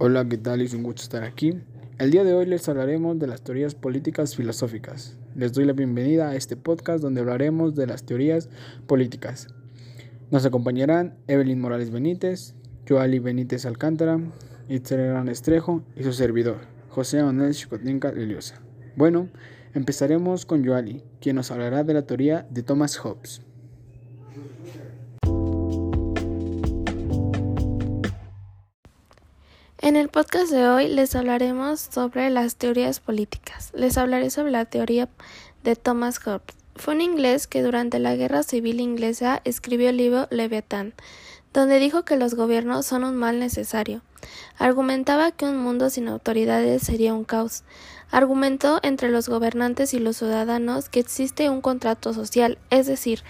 Hola, ¿qué tal? Es un gusto estar aquí. El día de hoy les hablaremos de las teorías políticas filosóficas. Les doy la bienvenida a este podcast donde hablaremos de las teorías políticas. Nos acompañarán Evelyn Morales Benítez, Joali Benítez Alcántara, Itzel Estrejo y su servidor, José Manuel Chicotinca Liliosa. Bueno, empezaremos con Joali, quien nos hablará de la teoría de Thomas Hobbes. En el podcast de hoy les hablaremos sobre las teorías políticas. Les hablaré sobre la teoría de Thomas Hobbes. Fue un inglés que durante la Guerra Civil Inglesa escribió el libro Leviatán, donde dijo que los gobiernos son un mal necesario. Argumentaba que un mundo sin autoridades sería un caos. Argumentó entre los gobernantes y los ciudadanos que existe un contrato social, es decir,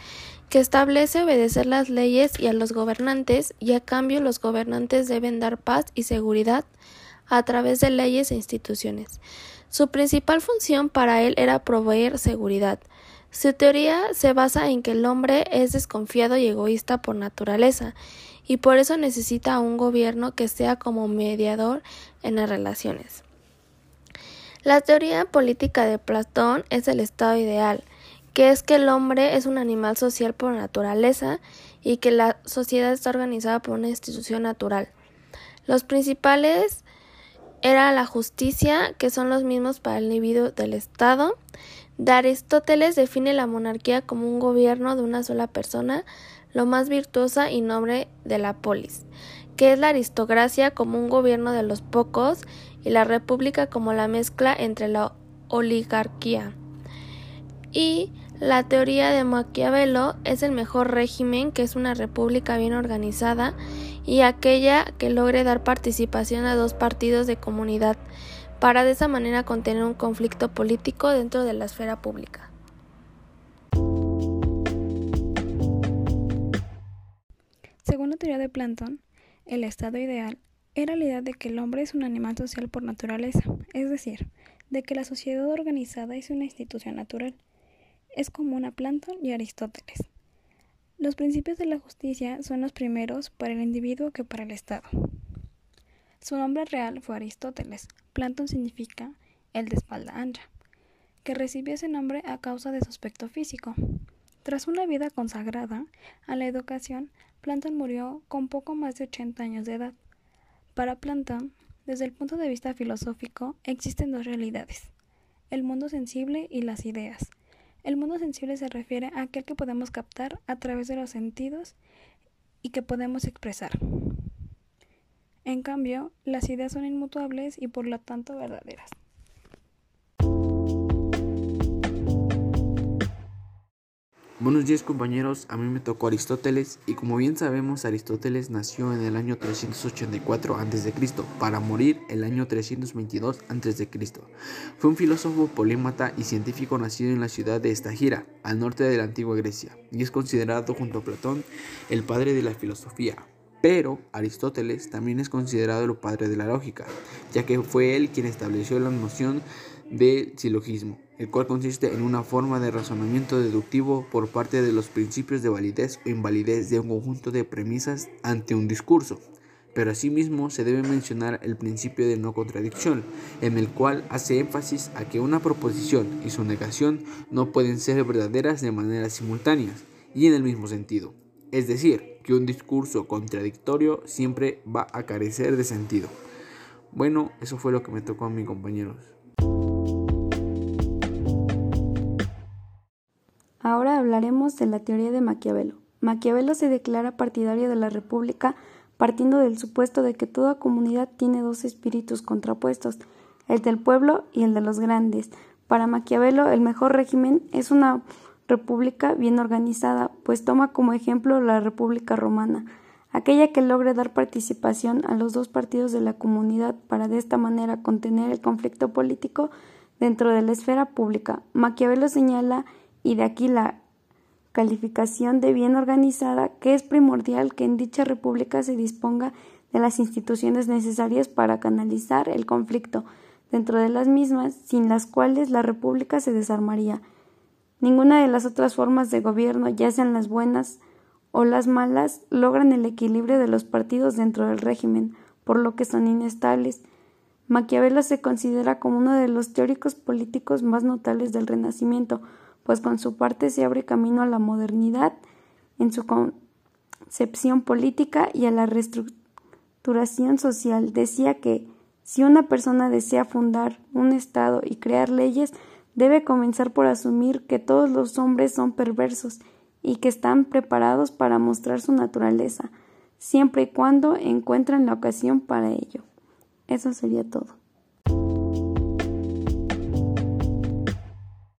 que establece obedecer las leyes y a los gobernantes, y a cambio los gobernantes deben dar paz y seguridad a través de leyes e instituciones. Su principal función para él era proveer seguridad. Su teoría se basa en que el hombre es desconfiado y egoísta por naturaleza, y por eso necesita un gobierno que sea como mediador en las relaciones. La teoría política de Platón es el estado ideal, que es que el hombre es un animal social por naturaleza y que la sociedad está organizada por una institución natural. Los principales era la justicia, que son los mismos para el individuo del Estado. De Aristóteles define la monarquía como un gobierno de una sola persona, lo más virtuosa y noble de la polis, que es la aristocracia como un gobierno de los pocos y la república como la mezcla entre la oligarquía. Y la teoría de Maquiavelo es el mejor régimen, que es una república bien organizada, y aquella que logre dar participación a dos partidos de comunidad, para de esa manera contener un conflicto político dentro de la esfera pública. Según la teoría de Platón, el estado ideal era la idea de que el hombre es un animal social por naturaleza, es decir, de que la sociedad organizada es una institución natural es común a Platón y Aristóteles. Los principios de la justicia son los primeros para el individuo que para el Estado. Su nombre real fue Aristóteles. Platón significa el de espalda ancha, que recibió ese nombre a causa de su aspecto físico. Tras una vida consagrada a la educación, Platón murió con poco más de 80 años de edad. Para Platón, desde el punto de vista filosófico, existen dos realidades, el mundo sensible y las ideas. El mundo sensible se refiere a aquel que podemos captar a través de los sentidos y que podemos expresar. En cambio, las ideas son inmutables y por lo tanto verdaderas. Buenos días compañeros, a mí me tocó Aristóteles y como bien sabemos Aristóteles nació en el año 384 a.C. para morir el año 322 a.C. Fue un filósofo, polímata y científico nacido en la ciudad de Estagira, al norte de la antigua Grecia, y es considerado junto a Platón el padre de la filosofía. Pero Aristóteles también es considerado el padre de la lógica, ya que fue él quien estableció la noción del silogismo el cual consiste en una forma de razonamiento deductivo por parte de los principios de validez o invalidez de un conjunto de premisas ante un discurso. Pero asimismo se debe mencionar el principio de no contradicción, en el cual hace énfasis a que una proposición y su negación no pueden ser verdaderas de manera simultáneas y en el mismo sentido. Es decir, que un discurso contradictorio siempre va a carecer de sentido. Bueno, eso fue lo que me tocó a mis compañeros. Ahora hablaremos de la teoría de Maquiavelo. Maquiavelo se declara partidario de la República partiendo del supuesto de que toda comunidad tiene dos espíritus contrapuestos, el del pueblo y el de los grandes. Para Maquiavelo el mejor régimen es una república bien organizada, pues toma como ejemplo la República Romana, aquella que logre dar participación a los dos partidos de la comunidad para de esta manera contener el conflicto político dentro de la esfera pública. Maquiavelo señala y de aquí la calificación de bien organizada, que es primordial que en dicha república se disponga de las instituciones necesarias para canalizar el conflicto dentro de las mismas, sin las cuales la república se desarmaría. Ninguna de las otras formas de gobierno, ya sean las buenas o las malas, logran el equilibrio de los partidos dentro del régimen, por lo que son inestables. Maquiavelo se considera como uno de los teóricos políticos más notables del Renacimiento, pues con su parte se abre camino a la modernidad en su concepción política y a la reestructuración social. Decía que si una persona desea fundar un Estado y crear leyes, debe comenzar por asumir que todos los hombres son perversos y que están preparados para mostrar su naturaleza, siempre y cuando encuentren la ocasión para ello. Eso sería todo.